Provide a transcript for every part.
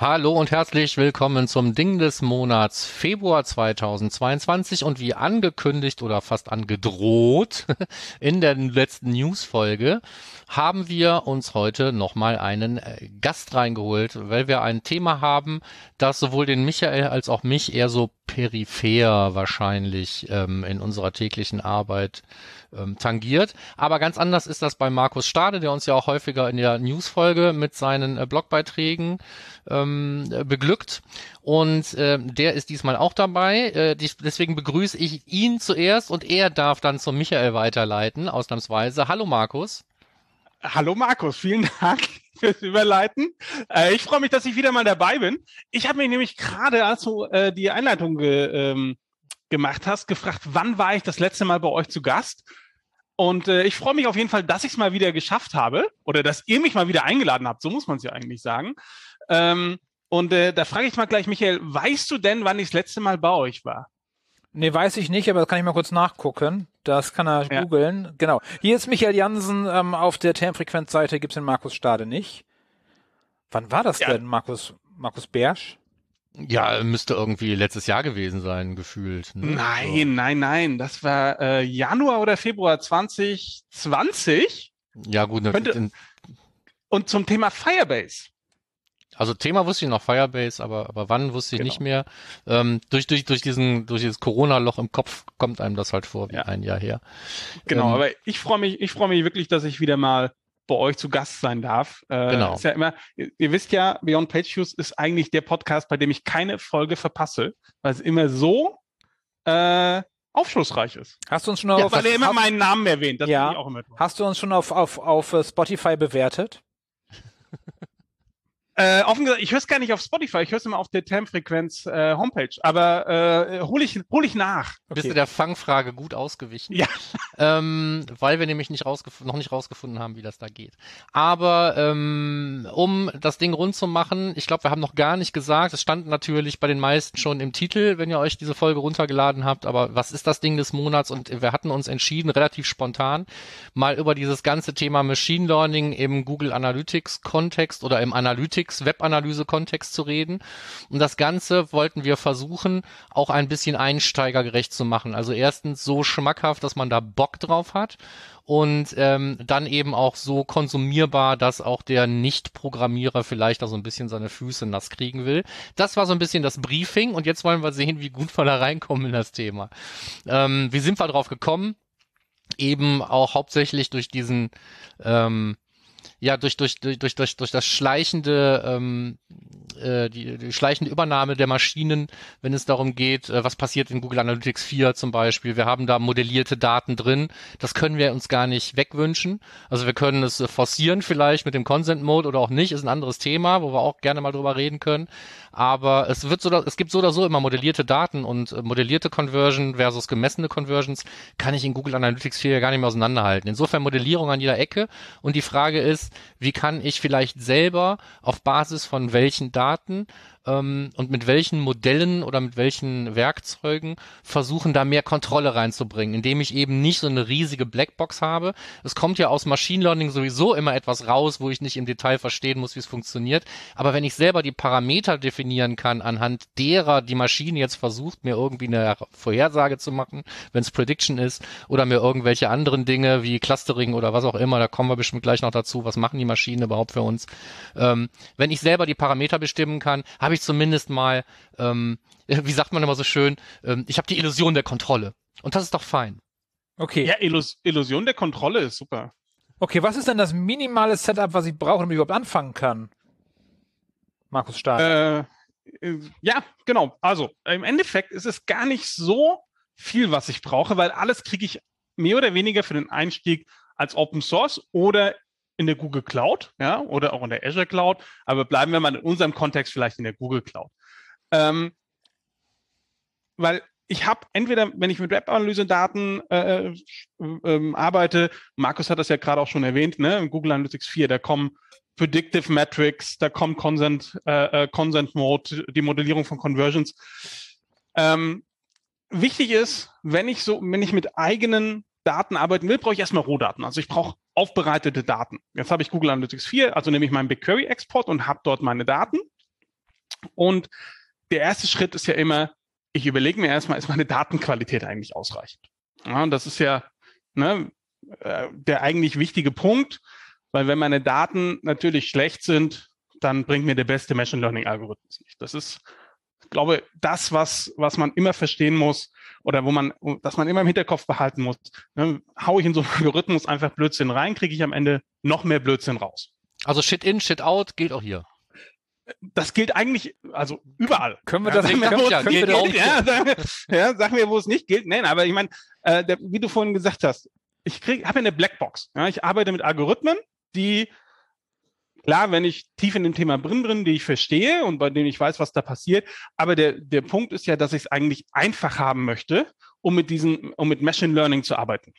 Hallo und herzlich willkommen zum Ding des Monats Februar 2022 und wie angekündigt oder fast angedroht in der letzten Newsfolge haben wir uns heute nochmal einen äh, Gast reingeholt, weil wir ein Thema haben, das sowohl den Michael als auch mich eher so peripher wahrscheinlich ähm, in unserer täglichen Arbeit ähm, tangiert. Aber ganz anders ist das bei Markus Stade, der uns ja auch häufiger in der Newsfolge mit seinen äh, Blogbeiträgen ähm, beglückt. Und äh, der ist diesmal auch dabei. Äh, die, deswegen begrüße ich ihn zuerst und er darf dann zum Michael weiterleiten, ausnahmsweise. Hallo Markus. Hallo Markus, vielen Dank fürs Überleiten. Äh, ich freue mich, dass ich wieder mal dabei bin. Ich habe mich nämlich gerade, als du äh, die Einleitung ge, ähm, gemacht hast, gefragt, wann war ich das letzte Mal bei euch zu Gast? Und äh, ich freue mich auf jeden Fall, dass ich es mal wieder geschafft habe oder dass ihr mich mal wieder eingeladen habt. So muss man es ja eigentlich sagen. Ähm, und äh, da frage ich mal gleich, Michael, weißt du denn, wann ich das letzte Mal bei euch war? Nee, weiß ich nicht, aber das kann ich mal kurz nachgucken. Das kann er ja. googeln. Genau. Hier ist Michael Jansen. Ähm, auf der Termfrequenzseite gibt's den Markus Stade nicht. Wann war das ja. denn, Markus, Markus Bersch? Ja, müsste irgendwie letztes Jahr gewesen sein, gefühlt. Ne? Nein, so. nein, nein. Das war äh, Januar oder Februar 2020. Ja, gut. Ne, Könnte, und zum Thema Firebase. Also Thema wusste ich noch Firebase, aber, aber wann wusste ich genau. nicht mehr. Ähm, durch, durch, durch diesen, durch dieses Corona-Loch im Kopf kommt einem das halt vor wie ja. ein Jahr her. Genau, ähm, aber ich freue mich, ich freue mich wirklich, dass ich wieder mal bei euch zu Gast sein darf. Äh, genau. Ist ja immer, ihr, ihr wisst ja, Beyond Page Views ist eigentlich der Podcast, bei dem ich keine Folge verpasse, weil es immer so äh, aufschlussreich ist. Hast du uns schon auf, ja, weil er immer meinen Namen erwähnt. Das ja. Hast du uns schon auf, auf, auf Spotify bewertet? Äh, offen gesagt, ich höre es gar nicht auf Spotify, ich höre es immer auf der Termfrequenz äh, Homepage, aber äh, hole ich, hol ich nach. Okay. Bist du der Fangfrage gut ausgewichen? Ja. Ähm, weil wir nämlich nicht noch nicht rausgefunden haben, wie das da geht. Aber ähm, um das Ding rund zu machen, ich glaube, wir haben noch gar nicht gesagt, es stand natürlich bei den meisten schon im Titel, wenn ihr euch diese Folge runtergeladen habt, aber was ist das Ding des Monats? Und wir hatten uns entschieden, relativ spontan, mal über dieses ganze Thema Machine Learning im Google Analytics Kontext oder im Analytics Analytics, Webanalyse-Kontext zu reden. Und das Ganze wollten wir versuchen, auch ein bisschen einsteigergerecht zu machen. Also erstens so schmackhaft, dass man da Bock drauf hat und ähm, dann eben auch so konsumierbar, dass auch der Nicht-Programmierer vielleicht da so ein bisschen seine Füße nass kriegen will. Das war so ein bisschen das Briefing und jetzt wollen wir sehen, wie gut wir da reinkommen in das Thema. Ähm, wie sind wir drauf gekommen? Eben auch hauptsächlich durch diesen ähm, ja durch durch durch durch durch, durch das schleichende ähm, äh, die, die schleichende Übernahme der Maschinen, wenn es darum geht, äh, was passiert in Google Analytics 4 zum Beispiel. Wir haben da modellierte Daten drin. Das können wir uns gar nicht wegwünschen. Also wir können es äh, forcieren vielleicht mit dem Consent Mode oder auch nicht, ist ein anderes Thema, wo wir auch gerne mal drüber reden können. Aber es wird so, es gibt so oder so immer modellierte Daten und äh, modellierte Conversion versus gemessene Conversions kann ich in Google Analytics 4 ja gar nicht mehr auseinanderhalten. Insofern Modellierung an jeder Ecke. Und die Frage ist, wie kann ich vielleicht selber auf Basis von welchen Daten ähm, und mit welchen Modellen oder mit welchen Werkzeugen versuchen, da mehr Kontrolle reinzubringen, indem ich eben nicht so eine riesige Blackbox habe. Es kommt ja aus Machine Learning sowieso immer etwas raus, wo ich nicht im Detail verstehen muss, wie es funktioniert. Aber wenn ich selber die Parameter definieren kann, anhand derer die Maschine jetzt versucht, mir irgendwie eine Vorhersage zu machen, wenn es Prediction ist, oder mir irgendwelche anderen Dinge wie Clustering oder was auch immer, da kommen wir bestimmt gleich noch dazu, was machen die Maschinen überhaupt für uns. Ähm, wenn ich selber die Parameter bestimmen kann, habe ich zumindest mal, ähm, wie sagt man immer so schön, ähm, ich habe die Illusion der Kontrolle. Und das ist doch fein. Okay. Ja, Illus Illusion der Kontrolle ist super. Okay, was ist denn das minimale Setup, was ich brauche, damit ich überhaupt anfangen kann? Markus Stahl. Äh, äh, ja, genau. Also im Endeffekt ist es gar nicht so viel, was ich brauche, weil alles kriege ich mehr oder weniger für den Einstieg als Open Source oder in der Google Cloud, ja, oder auch in der Azure Cloud, aber bleiben wir mal in unserem Kontext vielleicht in der Google Cloud. Ähm, weil ich habe entweder, wenn ich mit Web-Analyse-Daten äh, äh, äh, arbeite, Markus hat das ja gerade auch schon erwähnt, ne, in Google Analytics 4, da kommen Predictive Metrics, da kommt Consent, äh, äh, Consent Mode, die Modellierung von Conversions. Ähm, wichtig ist, wenn ich so, wenn ich mit eigenen Daten arbeiten will, brauche ich erstmal Rohdaten. Also ich brauche aufbereitete Daten. Jetzt habe ich Google Analytics 4, also nehme ich meinen BigQuery-Export und habe dort meine Daten. Und der erste Schritt ist ja immer, ich überlege mir erstmal, ist meine Datenqualität eigentlich ausreichend? Ja, das ist ja ne, äh, der eigentlich wichtige Punkt, weil wenn meine Daten natürlich schlecht sind, dann bringt mir der beste Machine Learning Algorithmus nicht. Das ist, ich glaube, das, was, was man immer verstehen muss oder wo man, dass man immer im Hinterkopf behalten muss. Ne, hau ich in so einen Algorithmus einfach Blödsinn rein, kriege ich am Ende noch mehr Blödsinn raus. Also Shit in, Shit out gilt auch hier das gilt eigentlich, also überall. Können wir das ja, sagen, wir, ja, gilt, gilt, ja, sagen, ja, sagen wir, wo es nicht gilt. Nein, aber ich meine, äh, wie du vorhin gesagt hast, ich krieg, habe eine Blackbox. Ja, ich arbeite mit Algorithmen, die klar, wenn ich tief in dem Thema drin bin, die ich verstehe und bei denen ich weiß, was da passiert. Aber der, der Punkt ist ja, dass ich es eigentlich einfach haben möchte, um mit diesen, um mit Machine Learning zu arbeiten.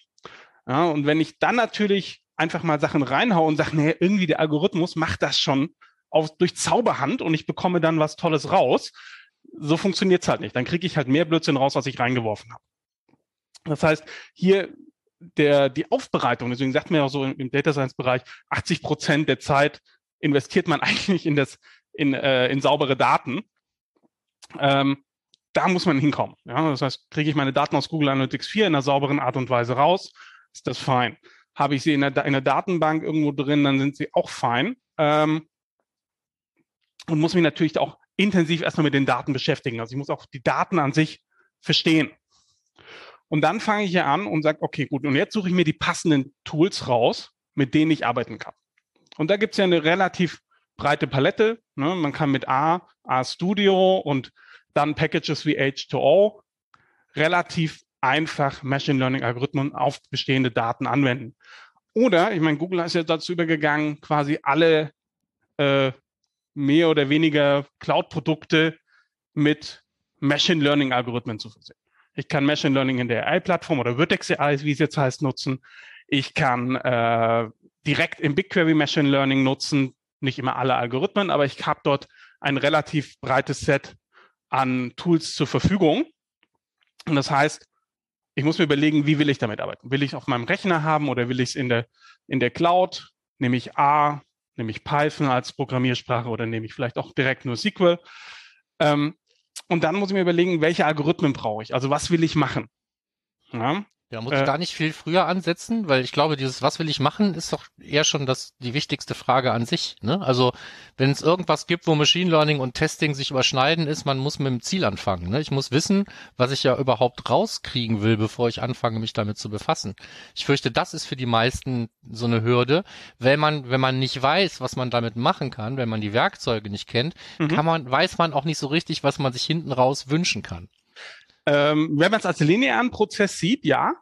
Ja, und wenn ich dann natürlich einfach mal Sachen reinhaue und sage, nee, irgendwie der Algorithmus macht das schon auf, durch Zauberhand und ich bekomme dann was Tolles raus. So funktioniert's halt nicht. Dann kriege ich halt mehr Blödsinn raus, als ich reingeworfen habe. Das heißt, hier der, die Aufbereitung, deswegen sagt man ja auch so im, im Data Science Bereich, 80 Prozent der Zeit investiert man eigentlich in das, in, äh, in saubere Daten. Ähm, da muss man hinkommen. Ja? Das heißt, kriege ich meine Daten aus Google Analytics 4 in einer sauberen Art und Weise raus, ist das fein. Habe ich sie in der, in der Datenbank irgendwo drin, dann sind sie auch fein. Ähm, und muss mich natürlich auch intensiv erstmal mit den Daten beschäftigen. Also ich muss auch die Daten an sich verstehen. Und dann fange ich hier an und sage, okay, gut, und jetzt suche ich mir die passenden Tools raus, mit denen ich arbeiten kann. Und da gibt es ja eine relativ breite Palette. Ne? Man kann mit A, A Studio und dann Packages wie H2O relativ einfach Machine Learning Algorithmen auf bestehende Daten anwenden. Oder, ich meine, Google ist ja dazu übergegangen, quasi alle äh, mehr oder weniger Cloud-Produkte mit Machine Learning-Algorithmen zu versehen. Ich kann Machine Learning in der AI-Plattform oder Vertex AI, wie es jetzt heißt, nutzen. Ich kann äh, direkt im BigQuery Machine Learning nutzen, nicht immer alle Algorithmen, aber ich habe dort ein relativ breites Set an Tools zur Verfügung. Und das heißt, ich muss mir überlegen, wie will ich damit arbeiten? Will ich auf meinem Rechner haben oder will ich es in der, in der Cloud? Nehme ich A, Nehme ich Python als Programmiersprache oder nehme ich vielleicht auch direkt nur SQL? Ähm, und dann muss ich mir überlegen, welche Algorithmen brauche ich? Also was will ich machen? Ja? Ja, muss ich äh, da nicht viel früher ansetzen, weil ich glaube, dieses Was will ich machen, ist doch eher schon das die wichtigste Frage an sich. Ne? Also wenn es irgendwas gibt, wo Machine Learning und Testing sich überschneiden, ist, man muss mit dem Ziel anfangen. Ne? Ich muss wissen, was ich ja überhaupt rauskriegen will, bevor ich anfange, mich damit zu befassen. Ich fürchte, das ist für die meisten so eine Hürde, wenn man, wenn man nicht weiß, was man damit machen kann, wenn man die Werkzeuge nicht kennt, mhm. kann man, weiß man auch nicht so richtig, was man sich hinten raus wünschen kann. Ähm, wenn man es als linearen Prozess sieht, ja.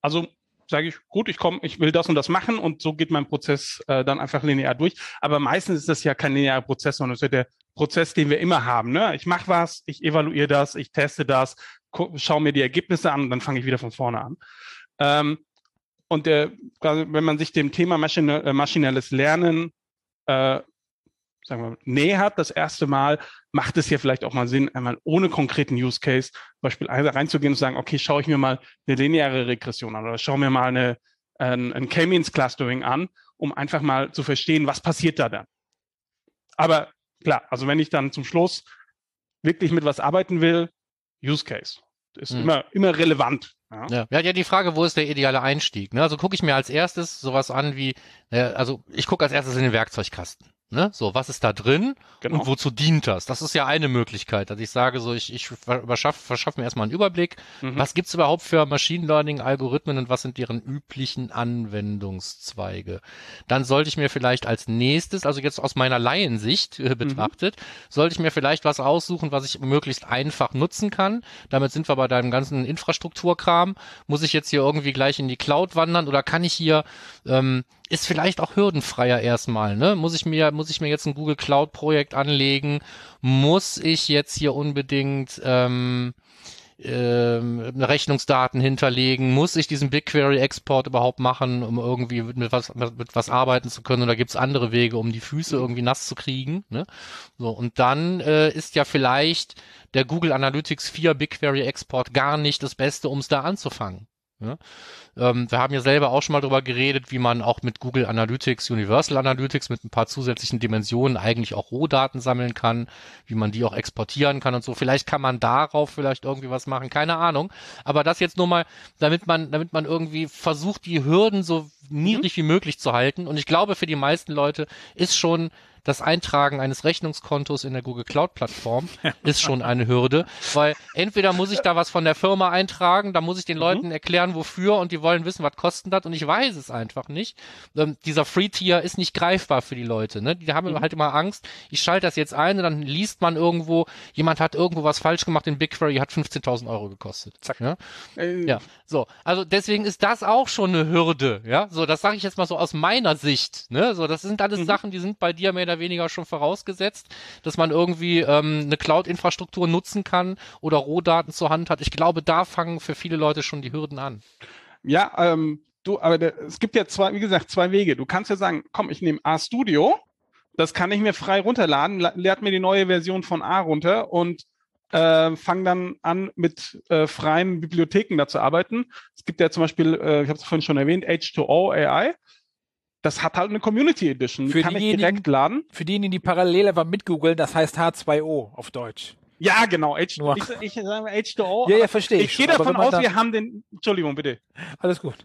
Also sage ich, gut, ich komme, ich will das und das machen und so geht mein Prozess äh, dann einfach linear durch. Aber meistens ist das ja kein linearer Prozess, sondern es ist ja der Prozess, den wir immer haben. Ne? Ich mache was, ich evaluiere das, ich teste das, schaue mir die Ergebnisse an und dann fange ich wieder von vorne an. Ähm, und der, wenn man sich dem Thema äh, maschinelles Lernen äh, sagen wir, nähert das erste Mal, macht es hier vielleicht auch mal Sinn, einmal ohne konkreten Use Case zum Beispiel reinzugehen und sagen, okay, schaue ich mir mal eine lineare Regression an oder schaue mir mal eine, ein, ein K-Means Clustering an, um einfach mal zu verstehen, was passiert da dann. Aber klar, also wenn ich dann zum Schluss wirklich mit was arbeiten will, Use Case ist hm. immer, immer relevant. Ja. ja. ja, ja, die Frage, wo ist der ideale Einstieg? Ne? Also gucke ich mir als erstes sowas an wie, äh, also ich gucke als erstes in den Werkzeugkasten. Ne? So, was ist da drin genau. und wozu dient das? Das ist ja eine Möglichkeit, dass ich sage, so ich, ich verschaffe verschaff mir erstmal einen Überblick. Mhm. Was gibt's überhaupt für Machine Learning Algorithmen und was sind deren üblichen Anwendungszweige? Dann sollte ich mir vielleicht als nächstes, also jetzt aus meiner Laiensicht äh, mhm. betrachtet, mhm. sollte ich mir vielleicht was aussuchen, was ich möglichst einfach nutzen kann. Damit sind wir bei deinem ganzen Infrastrukturkram. Muss ich jetzt hier irgendwie gleich in die Cloud wandern oder kann ich hier ähm, ist vielleicht auch hürdenfreier erstmal, ne? Muss ich mir, muss ich mir jetzt ein Google Cloud Projekt anlegen? Muss ich jetzt hier unbedingt, ähm, ähm, Rechnungsdaten hinterlegen? Muss ich diesen BigQuery-Export überhaupt machen, um irgendwie mit was, mit was arbeiten zu können? Oder gibt es andere Wege, um die Füße irgendwie nass zu kriegen? Ne? So, und dann äh, ist ja vielleicht der Google Analytics 4 BigQuery-Export gar nicht das Beste, um es da anzufangen. Ja? Ähm, wir haben ja selber auch schon mal darüber geredet, wie man auch mit Google Analytics, Universal Analytics mit ein paar zusätzlichen Dimensionen eigentlich auch Rohdaten sammeln kann, wie man die auch exportieren kann und so. Vielleicht kann man darauf vielleicht irgendwie was machen, keine Ahnung. Aber das jetzt nur mal, damit man, damit man irgendwie versucht, die Hürden so niedrig mhm. wie möglich zu halten. Und ich glaube, für die meisten Leute ist schon das Eintragen eines Rechnungskontos in der Google Cloud Plattform ist schon eine Hürde, weil entweder muss ich da was von der Firma eintragen, da muss ich den mhm. Leuten erklären, wofür und die wollen wissen, was kostet das und ich weiß es einfach nicht. Ähm, dieser Free Tier ist nicht greifbar für die Leute, ne? Die haben mhm. halt immer Angst, ich schalte das jetzt ein und dann liest man irgendwo, jemand hat irgendwo was falsch gemacht in BigQuery, hat 15.000 Euro gekostet. Zack. Ja? Äh. ja, so. Also deswegen ist das auch schon eine Hürde, ja? So, das sage ich jetzt mal so aus meiner Sicht, ne? So, das sind alles mhm. Sachen, die sind bei dir mehr oder oder weniger schon vorausgesetzt, dass man irgendwie ähm, eine Cloud-Infrastruktur nutzen kann oder Rohdaten zur Hand hat. Ich glaube, da fangen für viele Leute schon die Hürden an. Ja, ähm, du, aber der, es gibt ja zwei, wie gesagt, zwei Wege. Du kannst ja sagen, komm, ich nehme RStudio, das kann ich mir frei runterladen, lehrt mir die neue Version von A runter und äh, fange dann an, mit äh, freien Bibliotheken da zu arbeiten. Es gibt ja zum Beispiel, äh, ich habe es vorhin schon erwähnt, H2O AI das hat halt eine Community Edition. Für kann ich direkt laden. Für diejenigen, die parallel einfach mit googeln, das heißt H2O auf Deutsch. Ja, genau. H Nur. Ich, ich sage H2O. Ja, ja, verstehe ich. Ich gehe davon aus, wir haben den. Entschuldigung, bitte. Alles gut.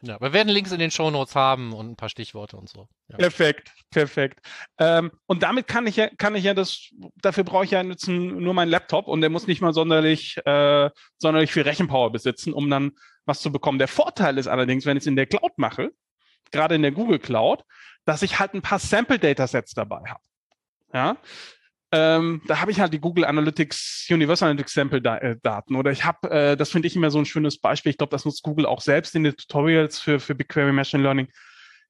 Ja, wir werden Links in den Show Notes haben und ein paar Stichworte und so. Ja. Perfekt, perfekt. Ähm, und damit kann ich ja, kann ich ja das, dafür brauche ich ja jetzt nur meinen Laptop und der muss nicht mal sonderlich, äh, sonderlich viel Rechenpower besitzen, um dann was zu bekommen. Der Vorteil ist allerdings, wenn ich es in der Cloud mache, gerade in der Google Cloud, dass ich halt ein paar Sample-Datasets dabei habe. Ja, ähm, da habe ich halt die Google Analytics, Universal Analytics Sample-Daten. Oder ich habe, äh, das finde ich immer so ein schönes Beispiel, ich glaube, das nutzt Google auch selbst in den Tutorials für, für BigQuery Machine Learning,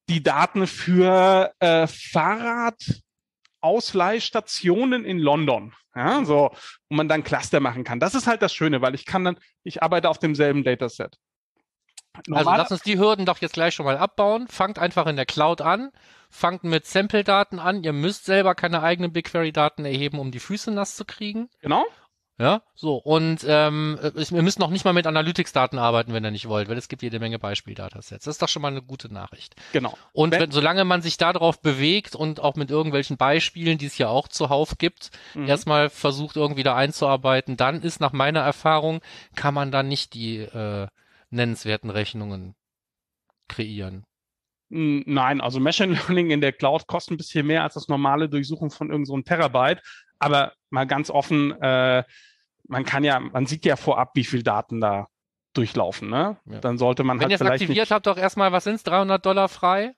die Daten für äh, Fahrradausleihstationen in London. Ja, so, wo man dann Cluster machen kann. Das ist halt das Schöne, weil ich kann dann, ich arbeite auf demselben Dataset. Also lass uns die Hürden doch jetzt gleich schon mal abbauen. Fangt einfach in der Cloud an. Fangt mit Sample-Daten an. Ihr müsst selber keine eigenen BigQuery-Daten erheben, um die Füße nass zu kriegen. Genau. Ja, so. Und ähm, wir müssen noch nicht mal mit Analytics-Daten arbeiten, wenn ihr nicht wollt, weil es gibt jede Menge Beispieldatasets. Das ist doch schon mal eine gute Nachricht. Genau. Und wenn, solange man sich darauf bewegt und auch mit irgendwelchen Beispielen, die es ja auch zuhauf gibt, mhm. erstmal versucht irgendwie da einzuarbeiten, dann ist nach meiner Erfahrung, kann man dann nicht die äh, nennenswerten Rechnungen kreieren. Nein, also Machine Learning in der Cloud kostet ein bisschen mehr als das normale Durchsuchen von irgendeinem so Terabyte. Aber mal ganz offen, äh, man kann ja, man sieht ja vorab, wie viel Daten da durchlaufen. Ne? Ja. Dann sollte man Wenn halt ihr es aktiviert habt, doch erstmal, was sind es, 300 Dollar frei?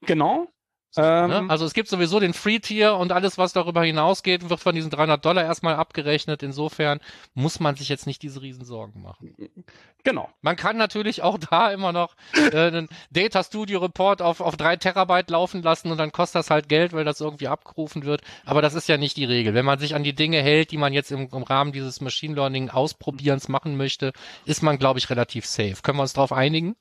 Genau. Ne? Ähm, also es gibt sowieso den Free-Tier und alles, was darüber hinausgeht, wird von diesen 300 Dollar erstmal abgerechnet. Insofern muss man sich jetzt nicht diese Riesensorgen machen. Genau. Man kann natürlich auch da immer noch äh, einen Data Studio Report auf, auf drei Terabyte laufen lassen und dann kostet das halt Geld, weil das irgendwie abgerufen wird. Aber das ist ja nicht die Regel. Wenn man sich an die Dinge hält, die man jetzt im, im Rahmen dieses Machine Learning Ausprobierens machen möchte, ist man, glaube ich, relativ safe. Können wir uns darauf einigen?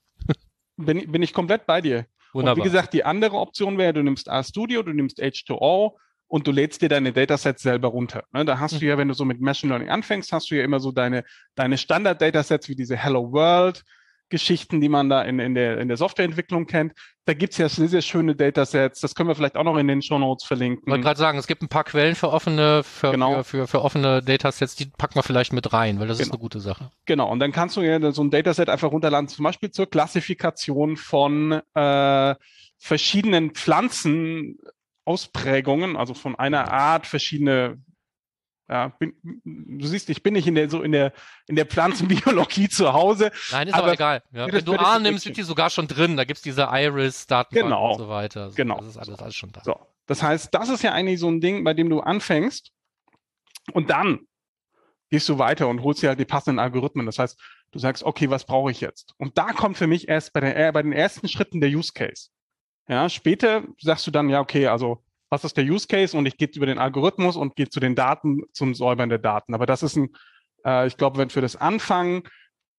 Bin, bin ich komplett bei dir. Wunderbar. Und wie gesagt, die andere Option wäre, du nimmst RStudio, du nimmst H2O und du lädst dir deine Datasets selber runter. Ne, da hast mhm. du ja, wenn du so mit Machine Learning anfängst, hast du ja immer so deine, deine Standard-Datasets wie diese Hello World, Geschichten, die man da in, in, der, in der Softwareentwicklung kennt. Da gibt's ja sehr, sehr schöne Datasets. Das können wir vielleicht auch noch in den Show Notes verlinken. Ich wollte gerade sagen, es gibt ein paar Quellen für offene, für, genau. für, für, für, offene Datasets, die packen wir vielleicht mit rein, weil das genau. ist eine gute Sache. Genau, und dann kannst du ja so ein Dataset einfach runterladen, zum Beispiel zur Klassifikation von äh, verschiedenen Pflanzen. Ausprägungen, also von einer Art verschiedene ja, bin, du siehst, ich bin nicht in der, so in der, in der Pflanzenbiologie zu Hause. Nein, ist aber, aber egal. Ja. Wenn du A nimmst, sind die sogar schon drin. Da gibt's diese Iris-Datenbank genau. und so weiter. Genau. Das ist alles, alles schon da. So. Das heißt, das ist ja eigentlich so ein Ding, bei dem du anfängst und dann gehst du weiter und holst dir halt die passenden Algorithmen. Das heißt, du sagst, okay, was brauche ich jetzt? Und da kommt für mich erst bei, der, äh, bei den ersten Schritten der Use Case. Ja, später sagst du dann, ja, okay, also was ist der Use Case und ich gehe über den Algorithmus und gehe zu den Daten, zum Säubern der Daten. Aber das ist ein Äh, ich glaube, wenn für das Anfangen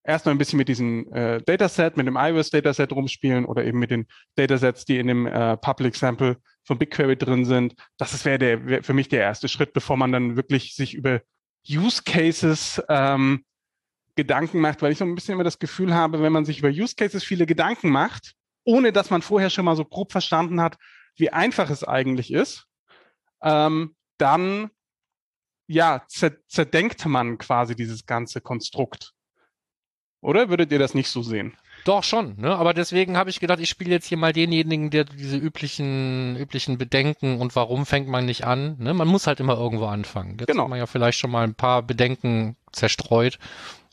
erstmal ein bisschen mit diesem äh, Dataset, mit dem iOS Dataset rumspielen oder eben mit den Datasets, die in dem äh, Public Sample von BigQuery drin sind. Das wäre wär für mich der erste Schritt, bevor man dann wirklich sich über Use Cases ähm, Gedanken macht, weil ich so ein bisschen immer das Gefühl habe, wenn man sich über Use Cases viele Gedanken macht, ohne dass man vorher schon mal so grob verstanden hat, wie einfach es eigentlich ist, ähm, dann ja, zerdenkt man quasi dieses ganze Konstrukt. Oder würdet ihr das nicht so sehen? Doch schon, ne? Aber deswegen habe ich gedacht, ich spiele jetzt hier mal denjenigen, der diese üblichen üblichen Bedenken und warum fängt man nicht an? Ne? Man muss halt immer irgendwo anfangen. Jetzt genau. hat man ja vielleicht schon mal ein paar Bedenken zerstreut.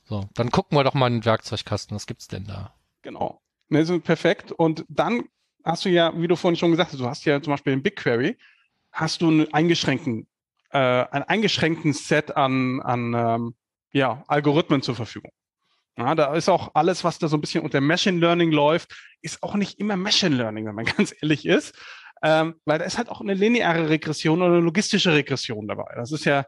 So, dann gucken wir doch mal in den Werkzeugkasten. Was gibt's denn da? Genau. Ne, so perfekt. Und dann hast du ja, wie du vorhin schon gesagt hast, du hast ja zum Beispiel in BigQuery, hast du einen eingeschränkten, äh, einen eingeschränkten Set an, an ähm, ja, Algorithmen zur Verfügung. Ja, da ist auch alles, was da so ein bisschen unter Machine Learning läuft, ist auch nicht immer Machine Learning, wenn man ganz ehrlich ist. Ähm, weil da ist halt auch eine lineare Regression oder eine logistische Regression dabei. Das ist ja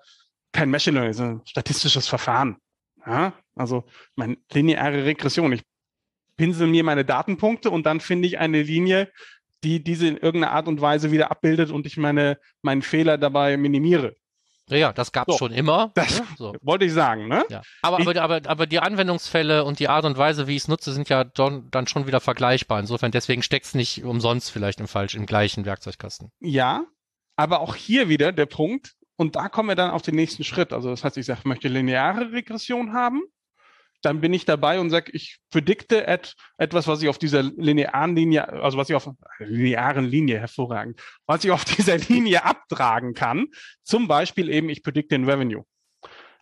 kein Machine Learning, das ist ein statistisches Verfahren. Ja, also meine lineare Regression. Ich pinsel mir meine Datenpunkte und dann finde ich eine Linie, die diese in irgendeiner Art und Weise wieder abbildet und ich meine meinen Fehler dabei minimiere. Ja, das gab es so, schon immer. Das ne? so. wollte ich sagen, ne? Ja. Aber, ich, aber, aber, aber die Anwendungsfälle und die Art und Weise, wie ich es nutze, sind ja don, dann schon wieder vergleichbar. Insofern, deswegen steckt es nicht umsonst vielleicht im falsch im gleichen Werkzeugkasten. Ja, aber auch hier wieder der Punkt, und da kommen wir dann auf den nächsten Schritt. Also das heißt, ich sage, ich möchte lineare Regression haben dann bin ich dabei und sage, ich predikte et, etwas, was ich auf dieser linearen Linie, also was ich auf linearen Linie hervorragend, was ich auf dieser Linie abtragen kann. Zum Beispiel eben, ich predikte den Revenue.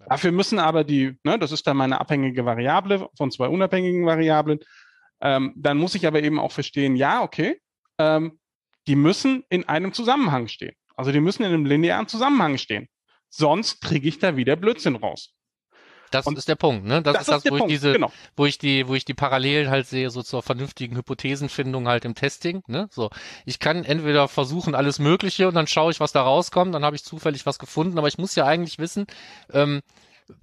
Dafür müssen aber die, ne, das ist dann meine abhängige Variable von zwei unabhängigen Variablen. Ähm, dann muss ich aber eben auch verstehen, ja, okay, ähm, die müssen in einem Zusammenhang stehen. Also die müssen in einem linearen Zusammenhang stehen. Sonst kriege ich da wieder Blödsinn raus. Das und ist der Punkt, ne? Das, das ist das, wo ich Punkt, diese, genau. wo ich die, wo ich die Parallelen halt sehe, so zur vernünftigen Hypothesenfindung halt im Testing, ne? So. Ich kann entweder versuchen alles Mögliche und dann schaue ich, was da rauskommt, dann habe ich zufällig was gefunden, aber ich muss ja eigentlich wissen, ähm,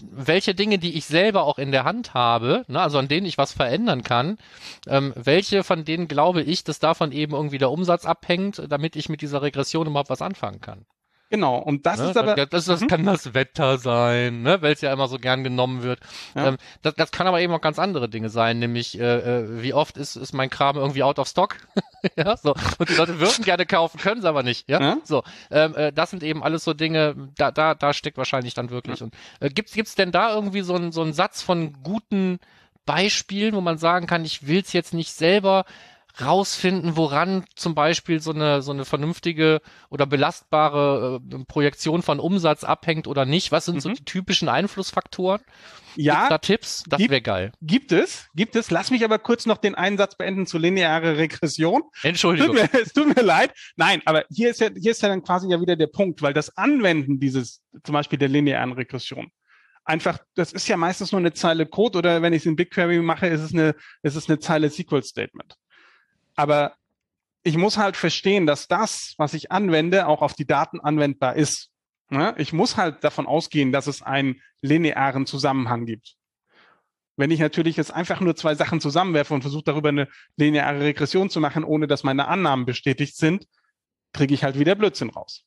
welche Dinge, die ich selber auch in der Hand habe, ne, also an denen ich was verändern kann, ähm, welche von denen glaube ich, dass davon eben irgendwie der Umsatz abhängt, damit ich mit dieser Regression überhaupt was anfangen kann. Genau, und das ne? ist aber. Das, das, mhm. kann das Wetter sein, ne? weil es ja immer so gern genommen wird. Ja. Ähm, das, das kann aber eben auch ganz andere Dinge sein, nämlich äh, äh, wie oft ist, ist mein Kram irgendwie out of stock? ja, so. Und die Leute würden gerne kaufen, können sie aber nicht. Ja, Ja. so. Ähm, äh, das sind eben alles so Dinge, da, da, da steckt wahrscheinlich dann wirklich. Und äh, gibt's, gibt's denn da irgendwie so ein so ein Satz von guten Beispielen, wo man sagen kann, ich will's jetzt nicht selber rausfinden, woran zum Beispiel so eine, so eine vernünftige oder belastbare äh, Projektion von Umsatz abhängt oder nicht? Was sind so Mhm. die typischen Einflussfaktoren? Gibt's Ja, da Tipps? Das wäre geil. gibt es, gibt es. Lass mich aber kurz noch den einen Satz beenden zu lineare Regression. Tut Entschuldigung. mir, es tut mir leid. Nein, aber hier ist ja, hier ist ja dann quasi ja wieder der Punkt, weil das Anwenden dieses, zum Beispiel der linearen Regression, einfach, das ist ja meistens nur eine Zeile Code oder wenn ich es in BigQuery mache, ist es eine, ist es eine Zeile SQL Statement. Aber ich muss halt verstehen, dass das, was ich anwende, auch auf die Daten anwendbar ist. Ne? Ich muss halt davon ausgehen, dass es einen linearen Zusammenhang gibt. Wenn ich natürlich jetzt einfach nur zwei Sachen zusammenwerfe und versuche darüber eine lineare Regression zu machen, ohne dass meine Annahmen bestätigt sind, kriege ich halt wieder Blödsinn raus.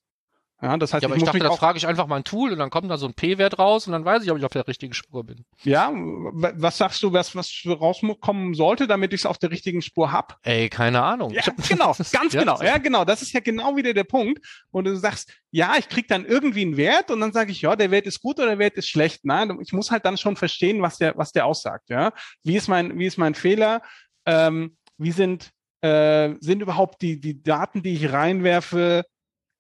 Ja, das heißt, Ja, aber ich ich muss dachte, da frage ich einfach mal ein Tool und dann kommt da so ein P-Wert raus und dann weiß ich, ob ich auf der richtigen Spur bin. ja, was sagst du, was, was rauskommen sollte, damit ich es auf der richtigen Spur hab? Ey, keine Ahnung. Ja, genau, ganz Ja, genau. Ja, genau. Das ist ja genau wieder der Punkt, wo du sagst, ja, ich krieg dann irgendwie einen Wert und dann sage ich, ja, der Wert ist gut oder der Wert ist schlecht. Nein, ich muss halt dann schon verstehen, was der, was der aussagt. Ja, wie ist mein, wie ist mein Fehler? Ähm, wie sind äh, sind überhaupt die die Daten, die ich reinwerfe?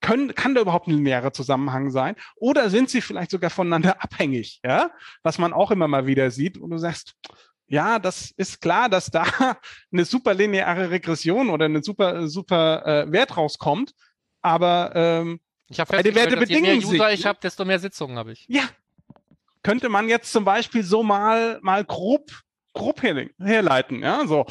Können, kann da überhaupt ein linearer Zusammenhang sein? Oder sind sie vielleicht sogar voneinander abhängig? Ja, was man auch immer mal wieder sieht, und du sagst, ja, das ist klar, dass da eine super lineare Regression oder eine super, super äh, Wert rauskommt. Aber ähm, Ich habe festgestellt, Werte dass je mehr bedingen User sich, ich ne? habe, desto mehr Sitzungen habe ich. ja, könnte man jetzt zum Beispiel so mal, mal grob, grob her, herleiten. Ja, so.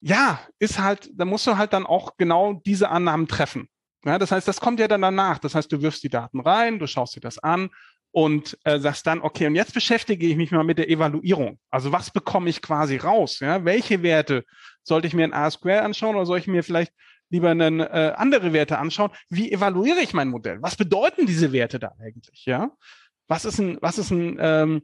Ja, ist halt, da musst du halt dann auch genau diese Annahmen treffen. Ja, das heißt, das kommt ja dann danach. Das heißt, du wirfst die Daten rein, du schaust dir das an und äh, sagst dann, okay, und jetzt beschäftige ich mich mal mit der Evaluierung. Also was bekomme ich quasi raus? Ja? Welche Werte sollte ich mir in R-Square anschauen oder soll ich mir vielleicht lieber einen, äh, andere Werte anschauen? Wie evaluiere ich mein Modell? Was bedeuten diese Werte da eigentlich? Ja, was ist ein, was ist ein, ähm,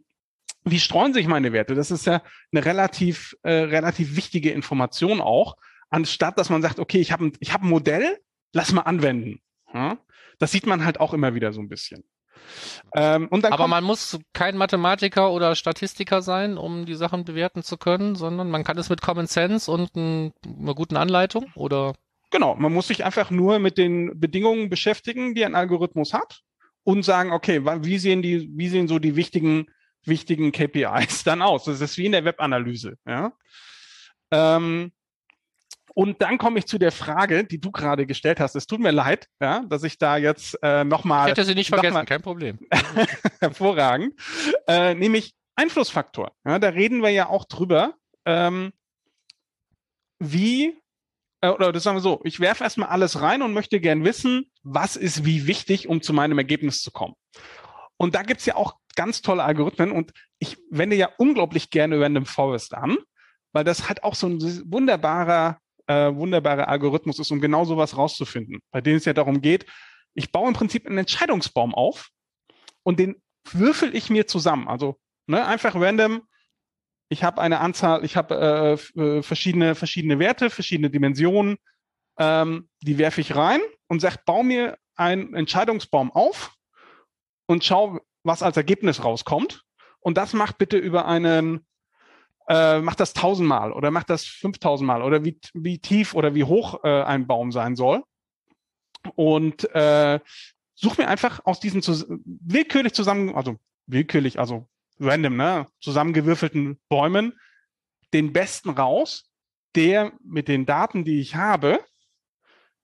wie streuen sich meine Werte? Das ist ja eine relativ, äh, relativ wichtige Information auch, anstatt dass man sagt, okay, ich habe ein, ich hab ein Modell, lass mal anwenden. Ja? Das sieht man halt auch immer wieder so ein bisschen. Ähm, Aber man muss kein Mathematiker oder Statistiker sein, um die Sachen bewerten zu können, sondern man kann es mit Common Sense und ein, einer guten Anleitung oder? Genau, man muss sich einfach nur mit den Bedingungen beschäftigen, die ein Algorithmus hat und sagen, okay, wie sehen die, wie sehen so die wichtigen, wichtigen KPIs dann aus? Das ist wie in der Webanalyse, ja. Ähm, und dann komme ich zu der Frage, die du gerade gestellt hast. Es tut mir leid, ja, dass ich da jetzt äh, nochmal. Ich hätte sie nicht vergessen, mal, kein Problem. hervorragend. Äh, nämlich Einflussfaktor. Ja, da reden wir ja auch drüber, ähm, wie, äh, oder das sagen wir so, ich werfe erstmal alles rein und möchte gern wissen, was ist wie wichtig, um zu meinem Ergebnis zu kommen. Und da gibt's ja auch ganz tolle Algorithmen und ich wende ja unglaublich gerne Random Forest an, weil das halt auch so ein wunderbarer äh, wunderbare Algorithmus ist, um genau sowas rauszufinden, bei dem es ja darum geht, ich baue im Prinzip einen Entscheidungsbaum auf und den würfel ich mir zusammen. Also ne, einfach random. Ich habe eine Anzahl, ich habe äh, äh, verschiedene, verschiedene Werte, verschiedene Dimensionen, ähm, die werfe ich rein und sage, baue mir einen Entscheidungsbaum auf und schau, was als Ergebnis rauskommt. Und das macht bitte über einen äh, macht das tausendmal oder macht das fünftausendmal oder wie, wie tief oder wie hoch äh, ein Baum sein soll. Und äh, such mir einfach aus diesen zus willkürlich zusammen, also willkürlich, also random, ne, zusammengewürfelten Bäumen den besten raus, der mit den Daten, die ich habe,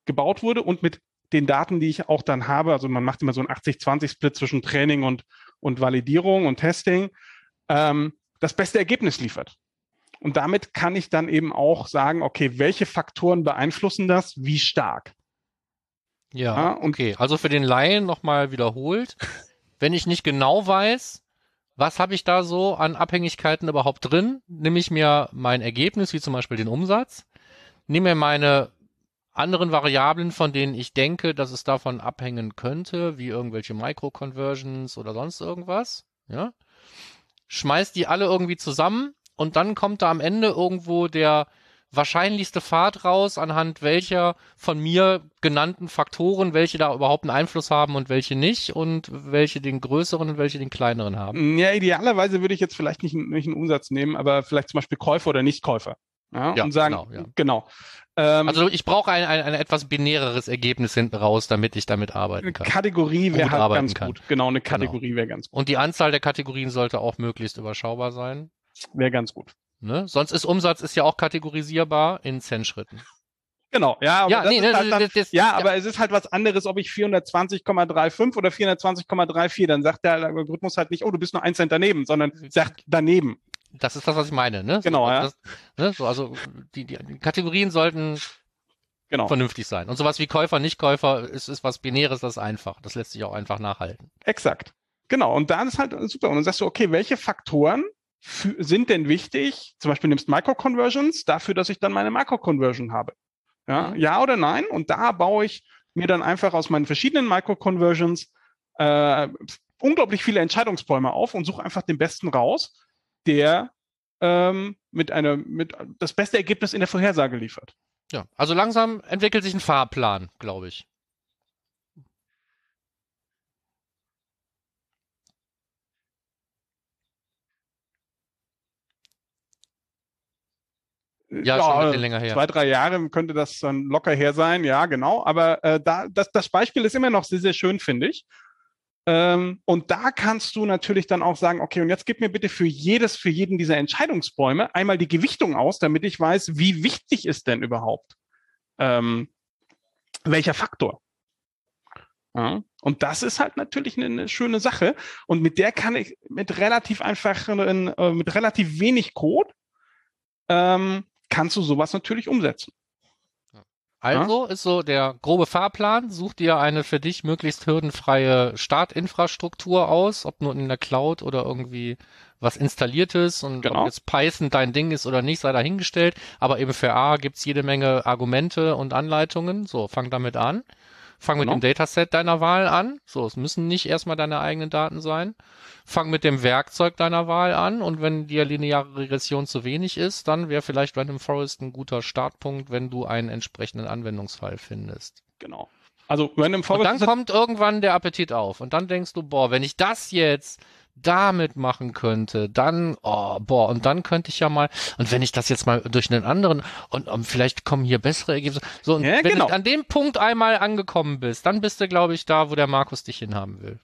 gebaut wurde und mit den Daten, die ich auch dann habe. Also man macht immer so einen 80-20-Split zwischen Training und, und Validierung und Testing. Ähm, das beste Ergebnis liefert. Und damit kann ich dann eben auch sagen, okay, welche Faktoren beeinflussen das, wie stark. Ja, ja okay. Also für den Laien nochmal wiederholt. Wenn ich nicht genau weiß, was habe ich da so an Abhängigkeiten überhaupt drin, nehme ich mir mein Ergebnis, wie zum Beispiel den Umsatz, nehme mir meine anderen Variablen, von denen ich denke, dass es davon abhängen könnte, wie irgendwelche Micro-Conversions oder sonst irgendwas, ja, schmeißt die alle irgendwie zusammen und dann kommt da am Ende irgendwo der wahrscheinlichste Pfad raus, anhand welcher von mir genannten Faktoren, welche da überhaupt einen Einfluss haben und welche nicht und welche den größeren und welche den kleineren haben. Ja, idealerweise würde ich jetzt vielleicht nicht, nicht einen Umsatz nehmen, aber vielleicht zum Beispiel Käufer oder Nichtkäufer. Ja, ja, und sagen, genau. Ja. genau. Ähm, also ich brauche ein, ein, ein etwas binäreres Ergebnis hinten raus, damit ich damit arbeiten kann. Eine Kategorie wäre halt ganz kann. gut. Genau, eine genau. Kategorie genau. wäre ganz gut. Und die Anzahl der Kategorien sollte auch möglichst überschaubar sein. Wäre ganz gut. Ne? Sonst ist Umsatz ist ja auch kategorisierbar in Cent-Schritten. Genau, ja, aber, ja, nee, ne, halt dann, das, das, ja, aber es ist halt was anderes, ob ich 420,35 oder 420,34, dann sagt der Algorithmus halt nicht, oh, du bist nur ein Cent daneben, sondern sagt daneben. Das ist das, was ich meine, ne? Genau, so, ja. Das, ne? so, also die, die Kategorien sollten genau. vernünftig sein. Und sowas wie Käufer, Nichtkäufer ist, ist was Binäres, das ist einfach. Das lässt sich auch einfach nachhalten. Exakt. Genau. Und dann ist halt super. Und dann sagst du, okay, welche Faktoren sind denn wichtig? Zum Beispiel nimmst Micro-Conversions dafür, dass ich dann meine Micro-Conversion habe. Ja, mhm. ja oder nein? Und da baue ich mir dann einfach aus meinen verschiedenen Micro-Conversions äh, unglaublich viele Entscheidungsbäume auf und suche einfach den besten raus der ähm, mit einer, mit das beste Ergebnis in der Vorhersage liefert. Ja, also langsam entwickelt sich ein Fahrplan, glaube ich. Ja, ja schon ein bisschen länger her. Zwei, drei Jahre könnte das dann locker her sein, ja, genau. Aber äh, da, das, das Beispiel ist immer noch sehr, sehr schön, finde ich. Ähm, und da kannst du natürlich dann auch sagen, okay, und jetzt gib mir bitte für jedes, für jeden dieser Entscheidungsbäume einmal die Gewichtung aus, damit ich weiß, wie wichtig ist denn überhaupt ähm, welcher Faktor. Ja, und das ist halt natürlich eine, eine, schöne Sache. Und mit der kann ich mit relativ einfachen, äh, mit relativ wenig Code, ähm, kannst du sowas natürlich umsetzen. Also ist so der grobe Fahrplan, such dir eine für dich möglichst hürdenfreie Startinfrastruktur aus, ob nur in der Cloud oder irgendwie was installiert ist und Genau. ob jetzt Python dein Ding ist oder nicht, sei dahingestellt. Aber eben für A gibt's jede Menge Argumente und Anleitungen. So, fang damit an. Fang mit Genau. dem Dataset deiner Wahl an. So, es müssen nicht erstmal deine eigenen Daten sein. Fang mit dem Werkzeug deiner Wahl an und wenn dir lineare Regression zu wenig ist, dann wäre vielleicht Random Forest ein guter Startpunkt, wenn du einen entsprechenden Anwendungsfall findest. Genau. Also Random Und Forest dann ist kommt irgendwann der Appetit auf und dann denkst du, boah, wenn ich das jetzt damit machen könnte, dann, oh, boah, und dann könnte ich ja mal, und wenn ich das jetzt mal durch einen anderen, und, und vielleicht kommen hier bessere Ergebnisse, so, und Ja, wenn genau. du an dem Punkt einmal angekommen bist, dann bist du, glaube ich, da, wo der Markus dich hinhaben will.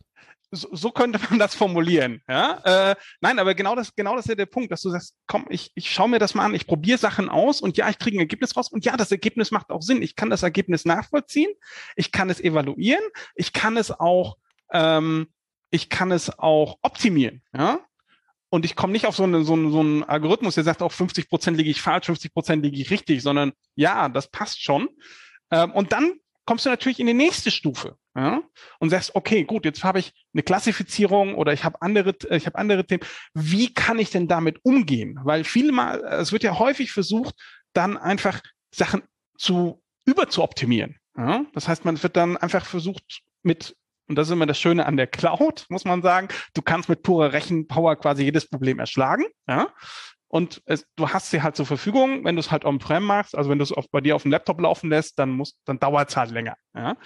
so, so könnte man das formulieren. Ja? Äh, nein, aber genau das, genau das ist ja der Punkt, dass du sagst, komm, ich, ich schaue mir das mal an, ich probiere Sachen aus und ja, ich kriege ein Ergebnis raus und ja, das Ergebnis macht auch Sinn. Ich kann das Ergebnis nachvollziehen, ich kann es evaluieren, ich kann es auch, ähm, ich kann es auch optimieren. Ja? Und ich komme nicht auf so einen, so, einen, so einen Algorithmus, der sagt, auch 50 Prozent liege ich falsch, 50 Prozent liege ich richtig, sondern ja, das passt schon. Ähm, und dann kommst du natürlich in die nächste Stufe. Ja? und sagst, okay, gut, jetzt habe ich eine Klassifizierung oder ich habe andere, ich habe andere Themen. Wie kann ich denn damit umgehen? Weil viele mal, es wird ja häufig versucht, dann einfach Sachen zu überzuoptimieren. Ja? Das heißt, man wird dann einfach versucht mit und das ist immer das Schöne an der Cloud, muss man sagen. Du kannst mit purer Rechenpower quasi jedes Problem erschlagen. Ja? Und es, du hast sie halt zur Verfügung, wenn du es halt on-prem machst, also wenn du es bei dir auf dem Laptop laufen lässt, dann dann dauert es halt länger. Ja?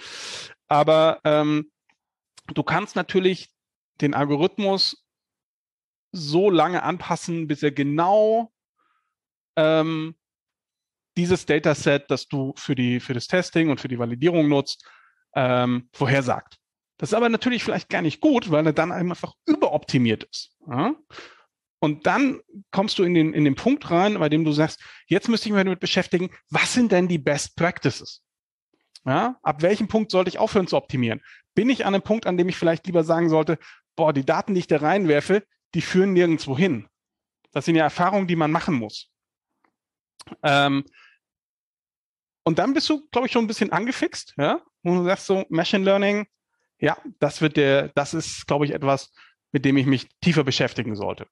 Aber ähm, du kannst natürlich den Algorithmus so lange anpassen, bis er genau ähm, dieses Dataset, das du für, die, für das Testing und für die Validierung nutzt, ähm, vorhersagt. Das ist aber natürlich vielleicht gar nicht gut, weil er dann einfach überoptimiert ist. Ja? Und dann kommst du in den, in den Punkt rein, bei dem du sagst, jetzt müsste ich mich damit beschäftigen, was sind denn die Best Practices? Ja? Ab welchem Punkt sollte ich aufhören zu optimieren? Bin ich an einem Punkt, an dem ich vielleicht lieber sagen sollte, boah, die Daten, die ich da reinwerfe, die führen nirgendwo hin. Das sind ja Erfahrungen, die man machen muss. Ähm, und dann bist du, glaube ich, schon ein bisschen angefixt, ja, wo du sagst so, Machine Learning, ja, das wird der, das ist, glaube ich, etwas, mit dem ich mich tiefer beschäftigen sollte.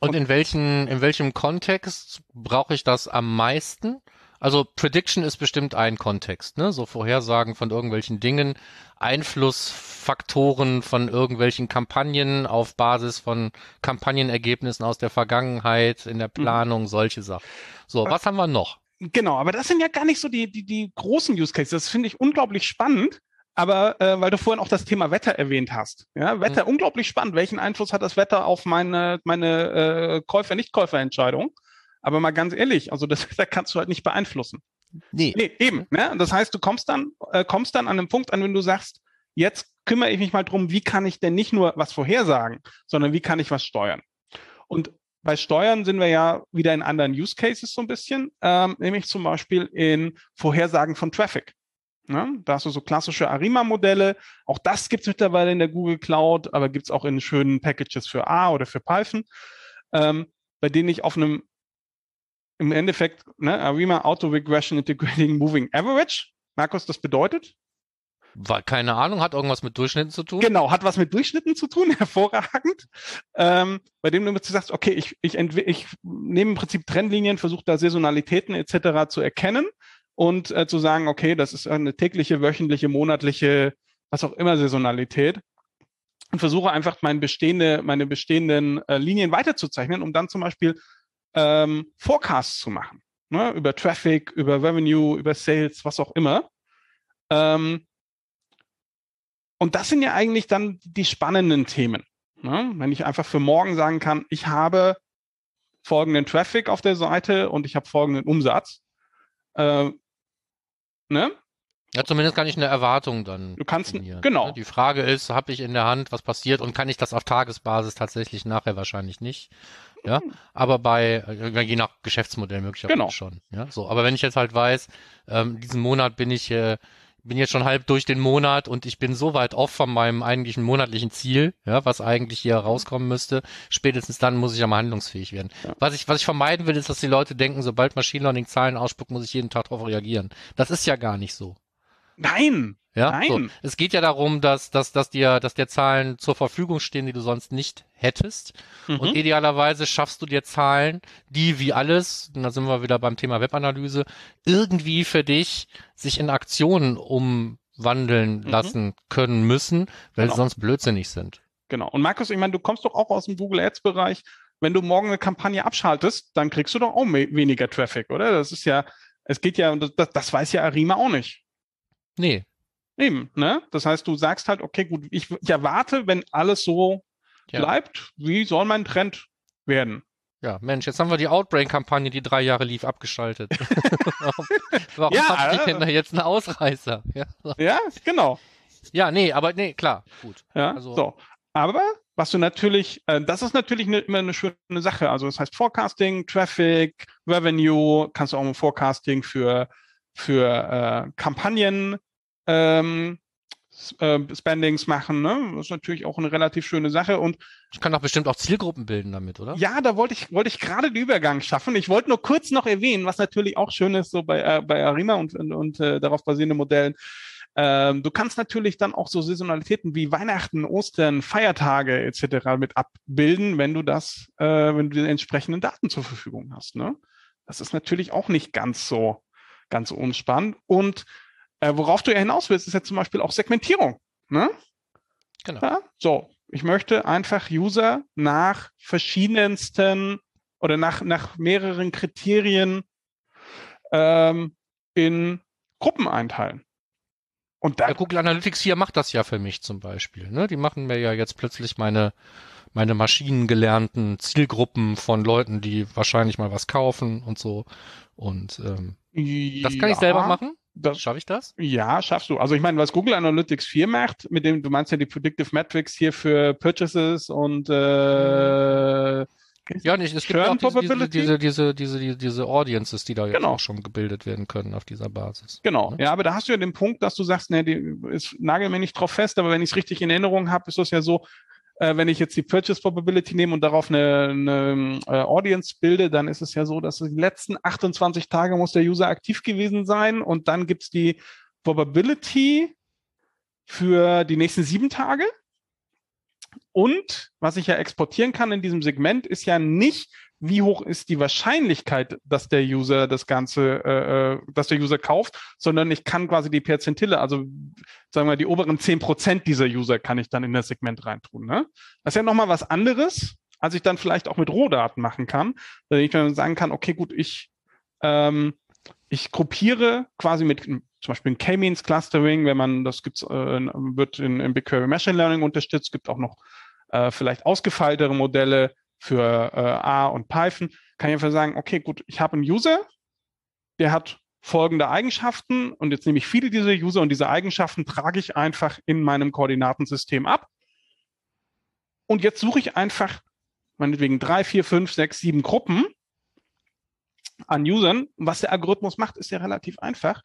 Und in welchen, in welchem Kontext brauche ich das am meisten? Also Prediction ist bestimmt ein Kontext, ne? So Vorhersagen von irgendwelchen Dingen, Einflussfaktoren von irgendwelchen Kampagnen auf Basis von Kampagnenergebnissen aus der Vergangenheit, in der Planung, solche Sachen. So, was haben wir noch? Genau, aber das sind ja gar nicht so die, die, die großen Use Cases. Das finde ich unglaublich spannend. Aber äh, weil du vorhin auch das Thema Wetter erwähnt hast. Ja, Wetter unglaublich spannend. Welchen Einfluss hat das Wetter auf meine, meine äh, Käufer-Nicht-Käufer-Entscheidung? Aber mal ganz ehrlich, also das Wetter kannst du halt nicht beeinflussen. Nee. Nee, eben. Ne? Das heißt, du kommst dann, äh, kommst dann an einen Punkt an, wenn du sagst, jetzt kümmere ich mich mal drum, wie kann ich denn nicht nur was vorhersagen, sondern wie kann ich was steuern? Und bei Steuern sind wir ja wieder in anderen Use Cases so ein bisschen, ähm, nämlich zum Beispiel in Vorhersagen von Traffic. Ne? Da hast du so klassische Arima-Modelle. Auch das gibt es mittlerweile in der Google Cloud, aber gibt es auch in schönen Packages für A oder für Python, ähm, bei denen ich auf einem im Endeffekt, ne, Arima Auto Regression Integrating Moving Average. Markus, das bedeutet? War, keine Ahnung, hat irgendwas mit Durchschnitten zu tun? Genau, hat was mit Durchschnitten zu tun, hervorragend. Ähm, bei dem du jetzt sagst, okay, ich, ich, ich nehme im Prinzip Trendlinien, versuche da Saisonalitäten etc. zu erkennen und äh, zu sagen, okay, das ist eine tägliche, wöchentliche, monatliche, was auch immer Saisonalität und versuche einfach meine bestehende, meine bestehenden äh, Linien weiterzuzeichnen, um dann zum Beispiel ähm, Forecasts zu machen. Ne? Über Traffic, über Revenue, über Sales, was auch immer. Ähm, und das sind ja eigentlich dann die spannenden Themen. Ne? Wenn ich einfach für morgen sagen kann, ich habe folgenden Traffic auf der Seite und ich habe folgenden Umsatz. Äh, ne? Ja, zumindest kann ich eine Erwartung dann. Du kannst- genau. ne? Die Frage ist, habe ich in der Hand, was passiert und kann ich das auf Tagesbasis tatsächlich nachher wahrscheinlich nicht. Ja, aber bei, äh, je nach Geschäftsmodell möglicherweise Genau. schon. Ja, so. Aber wenn ich jetzt halt weiß, ähm, diesen Monat bin ich äh, bin jetzt schon halb durch den Monat und ich bin so weit off von meinem eigentlichen monatlichen Ziel, ja, was eigentlich hier rauskommen müsste. Spätestens dann muss ich ja mal handlungsfähig werden. Ja. Was ich, was ich vermeiden will, ist, dass die Leute denken, sobald Machine Learning Zahlen ausspuckt, muss ich jeden Tag darauf reagieren. Das ist ja gar nicht so. Nein, ja, Nein. So. Es geht ja darum, dass, dass, dass dir, dass dir Zahlen zur Verfügung stehen, die du sonst nicht hättest. Mhm. Und idealerweise schaffst du dir Zahlen, die wie alles, und da sind wir wieder beim Thema Webanalyse, irgendwie für dich sich in Aktionen umwandeln mhm. lassen können müssen, weil genau. sie sonst blödsinnig sind. Genau. Und Markus, ich meine, du kommst doch auch aus dem Google Ads Bereich. Wenn du morgen eine Kampagne abschaltest, dann kriegst du doch auch weniger Traffic, oder? Das ist ja, es geht ja, das, das weiß ja Arima auch nicht. Nee, Eben, ne? Das heißt, du sagst halt, okay, gut, ich, ich erwarte, wenn alles so ja. bleibt, wie soll mein Trend werden? Ja, Mensch, jetzt haben wir die Outbrain-Kampagne, die drei Jahre lief, abgeschaltet. warum warum ja, ihr denn da jetzt einen Ausreißer? Ja, ja, genau. Ja, nee, aber nee, klar, gut. Ja, also, so. Aber was du natürlich, äh, das ist natürlich ne, immer eine schöne Sache. Also das heißt Forecasting, Traffic, Revenue, kannst du auch ein Forecasting für, für äh, Kampagnen ähm, äh, Spendings machen. Ne? Das ist natürlich auch eine relativ schöne Sache. Und ich kann doch bestimmt auch Zielgruppen bilden damit, oder? Ja, da wollte ich, wollte ich gerade den Übergang schaffen. Ich wollte nur kurz noch erwähnen, was natürlich auch schön ist, so bei, äh, bei Arima und, und, und äh, darauf basierende Modellen. Ähm, du kannst natürlich dann auch so Saisonalitäten wie Weihnachten, Ostern, Feiertage etc. mit abbilden, wenn du das, äh, wenn du die entsprechenden Daten zur Verfügung hast. Ne? Das ist natürlich auch nicht ganz so, ganz so unspannend. Und äh, worauf du ja hinaus willst, ist ja zum Beispiel auch Segmentierung. Ne? Genau. Ja? So, ich möchte einfach User nach verschiedensten oder nach, nach mehreren Kriterien ähm, in Gruppen einteilen. Und da, ja, Google Analytics hier macht das ja für mich zum Beispiel. Ne? Die machen mir ja jetzt plötzlich meine, meine maschinengelernten Zielgruppen von Leuten, die wahrscheinlich mal was kaufen und so. Und ähm, das kann ja. ich selber machen. Das, Schaffe ich das? Ja, schaffst du. Also ich meine, was Google Analytics 4 macht, mit dem, du meinst ja die Predictive Metrics hier für Purchases und äh, ja, nicht. Es gibt auch diese, diese, diese, diese, diese, Audiences, die da jetzt genau. auch schon gebildet werden können auf dieser Basis. Genau. Ne? Ja, aber da hast du ja den Punkt, dass du sagst, ne, die ist, nagel mir nicht drauf fest, aber wenn ich es richtig in Erinnerung habe, ist das ja so, äh, wenn ich jetzt die Purchase Probability nehme und darauf eine, eine äh, Audience bilde, dann ist es ja so, dass die letzten 28 Tage muss der User aktiv gewesen sein und dann gibt's die Probability für die nächsten sieben Tage. Und was ich ja exportieren kann in diesem Segment, ist ja nicht, wie hoch ist die Wahrscheinlichkeit, dass der User das Ganze, äh, äh, dass der User kauft, sondern ich kann quasi die Perzentille, also sagen wir die oberen zehn Prozent dieser User kann ich dann in das Segment reintun. Ne? Das ist ja nochmal was anderes, als ich dann vielleicht auch mit Rohdaten machen kann, wenn ich dann sagen kann, okay, gut, ich, ähm, ich gruppiere quasi mit zum Beispiel ein K-Means Clustering, wenn man, das gibt's, äh, wird in, in BigQuery Machine Learning unterstützt, gibt auch noch äh, vielleicht ausgefeiltere Modelle, für äh, A und Python, kann ich einfach sagen, okay, gut, ich habe einen User, der hat folgende Eigenschaften und jetzt nehme ich viele dieser User und diese Eigenschaften trage ich einfach in meinem Koordinatensystem ab. Und jetzt suche ich einfach meinetwegen drei, vier, fünf, sechs, sieben Gruppen an Usern. Was der Algorithmus macht, ist ja relativ einfach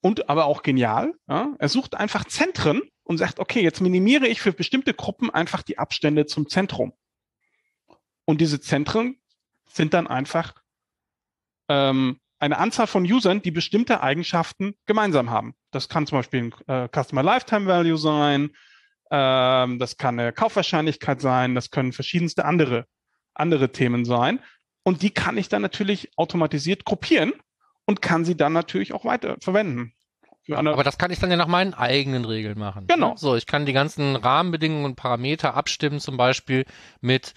und aber auch genial. Ja? Er sucht einfach Zentren und sagt, okay, jetzt minimiere ich für bestimmte Gruppen einfach die Abstände zum Zentrum. Und diese Zentren sind dann einfach ähm, eine Anzahl von Usern, die bestimmte Eigenschaften gemeinsam haben. Das kann zum Beispiel ein äh, Customer Lifetime Value sein, ähm, das kann eine Kaufwahrscheinlichkeit sein, das können verschiedenste andere, andere Themen sein. Und die kann ich dann natürlich automatisiert gruppieren und kann sie dann natürlich auch weiter verwenden. Aber das kann ich dann ja nach meinen eigenen Regeln machen. Genau. So, ich kann die ganzen Rahmenbedingungen und Parameter abstimmen, zum Beispiel mit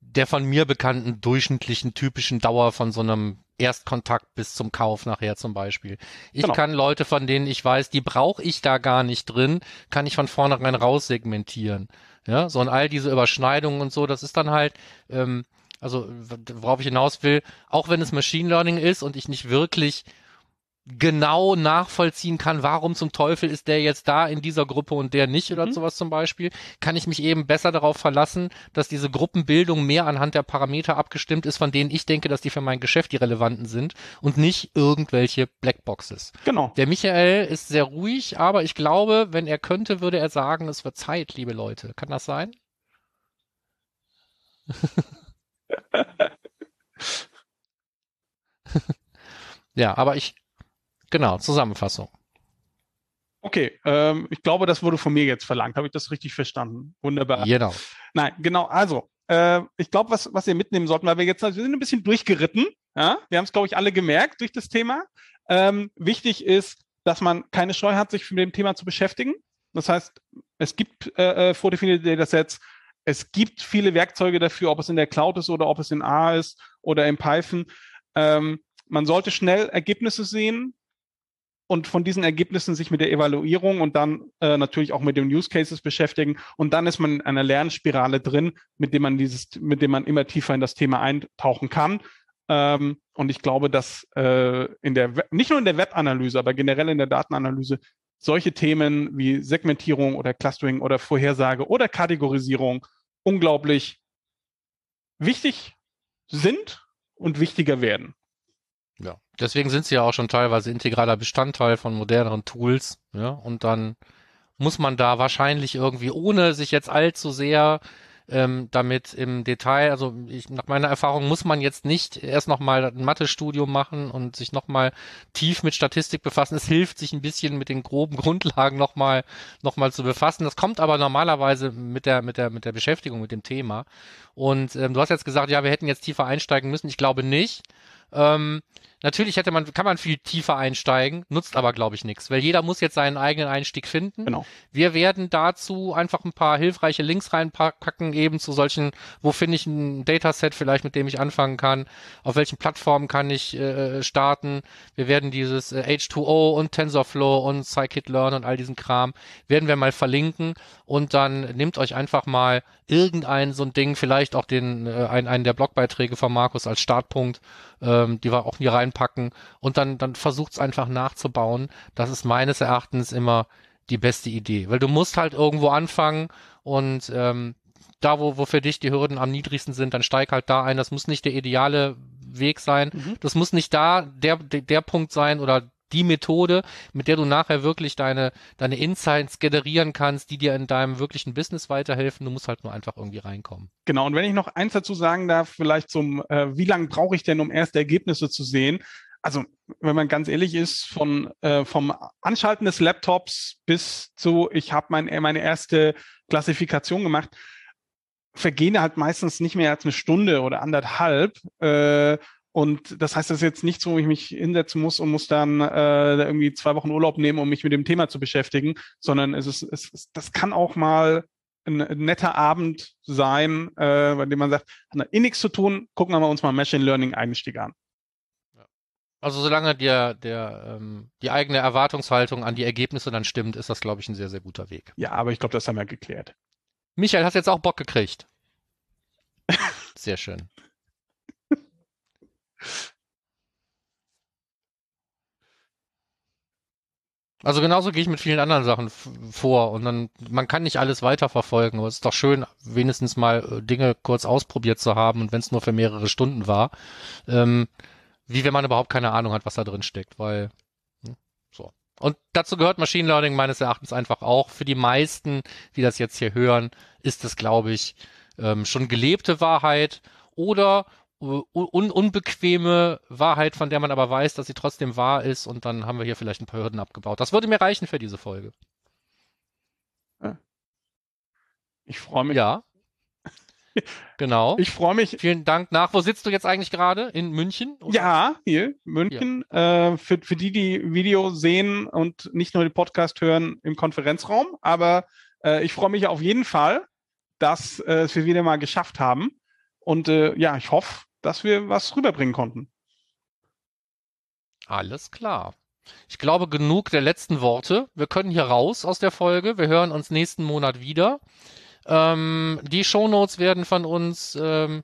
der von mir bekannten durchschnittlichen typischen Dauer von so einem Erstkontakt bis zum Kauf nachher zum Beispiel. Ich genau. kann Leute, von denen ich weiß, die brauche ich da gar nicht drin, kann ich von vornherein raussegmentieren. Ja, so und all diese Überschneidungen und so, das ist dann halt, ähm, also worauf ich hinaus will, auch wenn es Machine Learning ist und ich nicht wirklich genau nachvollziehen kann, warum zum Teufel ist der jetzt da in dieser Gruppe und der nicht oder mhm. sowas zum Beispiel, kann ich mich eben besser darauf verlassen, dass diese Gruppenbildung mehr anhand der Parameter abgestimmt ist, von denen ich denke, dass die für mein Geschäft die relevanten sind und nicht irgendwelche Blackboxes. Genau. Der Michael ist sehr ruhig, aber ich glaube, wenn er könnte, würde er sagen, es wird Zeit, liebe Leute. Kann das sein? ja, aber ich Genau, Zusammenfassung. Okay, ähm, ich glaube, das wurde von mir jetzt verlangt. Habe ich das richtig verstanden? Wunderbar. Genau. Nein, genau. Also, äh, ich glaube, was, was ihr mitnehmen sollten, weil wir jetzt wir sind ein bisschen durchgeritten. Ja? Wir haben es, glaube ich, alle gemerkt durch das Thema. Ähm, wichtig ist, dass man keine Scheu hat, sich mit dem Thema zu beschäftigen. Das heißt, es gibt äh, äh vordefinierte Datasets, es gibt viele Werkzeuge dafür, ob es in der Cloud ist oder ob es in A ist oder in Python. Ähm, man sollte schnell Ergebnisse sehen und von diesen Ergebnissen sich mit der Evaluierung und dann äh, natürlich auch mit den Use Cases beschäftigen. Und dann ist man in einer Lernspirale drin, mit dem man dieses, mit dem man immer tiefer in das Thema eintauchen kann. Ähm, und ich glaube, dass äh, in der nicht nur in der Webanalyse, aber generell in der Datenanalyse solche Themen wie Segmentierung oder Clustering oder Vorhersage oder Kategorisierung unglaublich wichtig sind und wichtiger werden. Ja, deswegen sind sie ja auch schon teilweise integraler Bestandteil von moderneren Tools. Ja, und dann muss man da wahrscheinlich irgendwie, ohne sich jetzt allzu sehr ähm, damit im Detail, also ich, nach meiner Erfahrung muss man jetzt nicht erst nochmal ein Mathestudium machen und sich nochmal tief mit Statistik befassen. Es hilft, sich ein bisschen mit den groben Grundlagen nochmal noch mal zu befassen. Das kommt aber normalerweise mit der, mit der, mit der Beschäftigung mit dem Thema. Und ähm, du hast jetzt gesagt, ja, wir hätten jetzt tiefer einsteigen müssen. Ich glaube nicht. Ähm, natürlich hätte man, kann man viel tiefer einsteigen, nutzt aber, glaube ich, nichts, weil jeder muss jetzt seinen eigenen Einstieg finden. Genau. Wir werden dazu einfach ein paar hilfreiche Links reinpacken, eben zu solchen, wo finde ich ein Dataset vielleicht, mit dem ich anfangen kann, auf welchen Plattformen kann ich äh, starten. Wir werden dieses äh, H2O und TensorFlow und Scikit-Learn und all diesen Kram, werden wir mal verlinken und dann nehmt euch einfach mal irgendein so ein Ding, vielleicht auch den, äh, einen, einen der Blogbeiträge von Markus als Startpunkt ähm, die wir auch hier reinpacken und dann, dann versucht es einfach nachzubauen. Das ist meines Erachtens immer die beste Idee, weil du musst halt irgendwo anfangen und ähm, da, wo, wo für dich die Hürden am niedrigsten sind, dann steig halt da ein. Das muss nicht der ideale Weg sein. Mhm. Das muss nicht da der, der, der Punkt sein oder die Methode, mit der du nachher wirklich deine, deine Insights generieren kannst, die dir in deinem wirklichen Business weiterhelfen. Du musst halt nur einfach irgendwie reinkommen. Genau, und wenn ich noch eins dazu sagen darf, vielleicht zum, äh, wie lange brauche ich denn, um erste Ergebnisse zu sehen? Also, wenn man ganz ehrlich ist, von äh, vom Anschalten des Laptops bis zu, ich habe mein, meine erste Klassifikation gemacht, vergehen halt meistens nicht mehr als eine Stunde oder anderthalb. Äh, und das heißt, das ist jetzt nichts, wo ich mich hinsetzen muss und muss dann äh, irgendwie zwei Wochen Urlaub nehmen, um mich mit dem Thema zu beschäftigen, sondern es ist, es ist das kann auch mal ein, ein netter Abend sein, äh, bei dem man sagt, hat eh nichts zu tun, gucken wir uns mal Machine Learning Einstieg an. Also solange der, der, ähm, die eigene Erwartungshaltung an die Ergebnisse dann stimmt, ist das, glaube ich, ein sehr, sehr guter Weg. Ja, aber ich glaube, das haben wir geklärt. Michael, hast jetzt auch Bock gekriegt? Sehr schön. Also genauso gehe ich mit vielen anderen Sachen vor und dann, man kann nicht alles weiterverfolgen, aber es ist doch schön, wenigstens mal äh, Dinge kurz ausprobiert zu haben und wenn es nur für mehrere Stunden war, ähm, wie wenn man überhaupt keine Ahnung hat, was da drin steckt, weil hm, so. Und dazu gehört Machine Learning meines Erachtens einfach auch. Für die meisten, die das jetzt hier hören, ist es, glaube ich, ähm, schon gelebte Wahrheit oder un unbequeme Wahrheit, von der man aber weiß, dass sie trotzdem wahr ist und dann haben wir hier vielleicht ein paar Hürden abgebaut. Das würde mir reichen für diese Folge. Ich freue mich. Ja. Genau. Ich freue mich. Vielen Dank nach. Wo sitzt du jetzt eigentlich gerade? In München? Oder? Ja, hier, München. Ja. Äh, für, für die, die Video sehen und nicht nur den Podcast hören im Konferenzraum. Aber äh, ich freue mich auf jeden Fall, dass äh, wir wieder mal geschafft haben. Und äh, ja, ich hoffe, dass wir was rüberbringen konnten. Alles klar. Ich glaube, genug der letzten Worte. Wir können hier raus aus der Folge. Wir hören uns nächsten Monat wieder. Ähm, die Shownotes werden von uns ähm,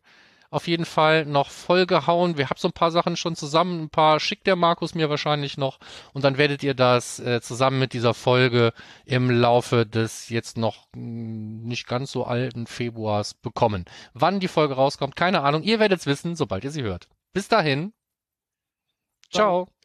auf jeden Fall noch vollgehauen. Wir haben so ein paar Sachen schon zusammen. Ein paar schickt der Markus mir wahrscheinlich noch. Und dann werdet ihr das äh, zusammen mit dieser Folge im Laufe des jetzt noch mh, hm, nicht ganz so alten Februars bekommen. Wann die Folge rauskommt, keine Ahnung. Ihr werdet es wissen, sobald ihr sie hört. Bis dahin. Ciao. Ciao.